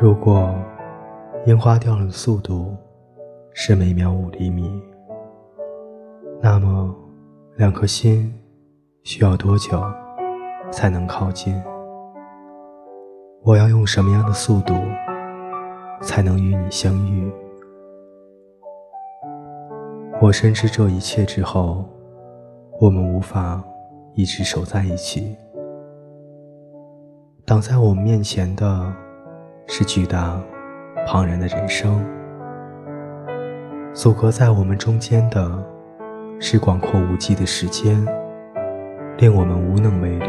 如果樱花掉落的速度是每秒五厘米，那么两颗心需要多久才能靠近？我要用什么样的速度才能与你相遇？我深知这一切之后，我们无法一直守在一起。挡在我们面前的，是巨大、庞然的人生；阻隔在我们中间的，是广阔无际的时间，令我们无能为力。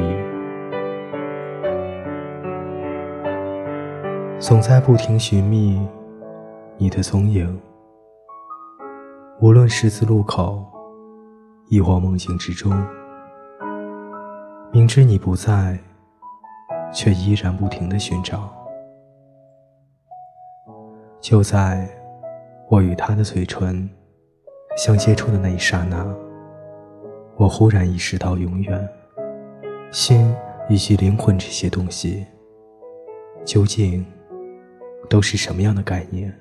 总在不停寻觅你的踪影。无论十字路口，亦或梦境之中，明知你不在，却依然不停的寻找。就在我与他的嘴唇相接触的那一刹那，我忽然意识到，永远、心以及灵魂这些东西，究竟都是什么样的概念？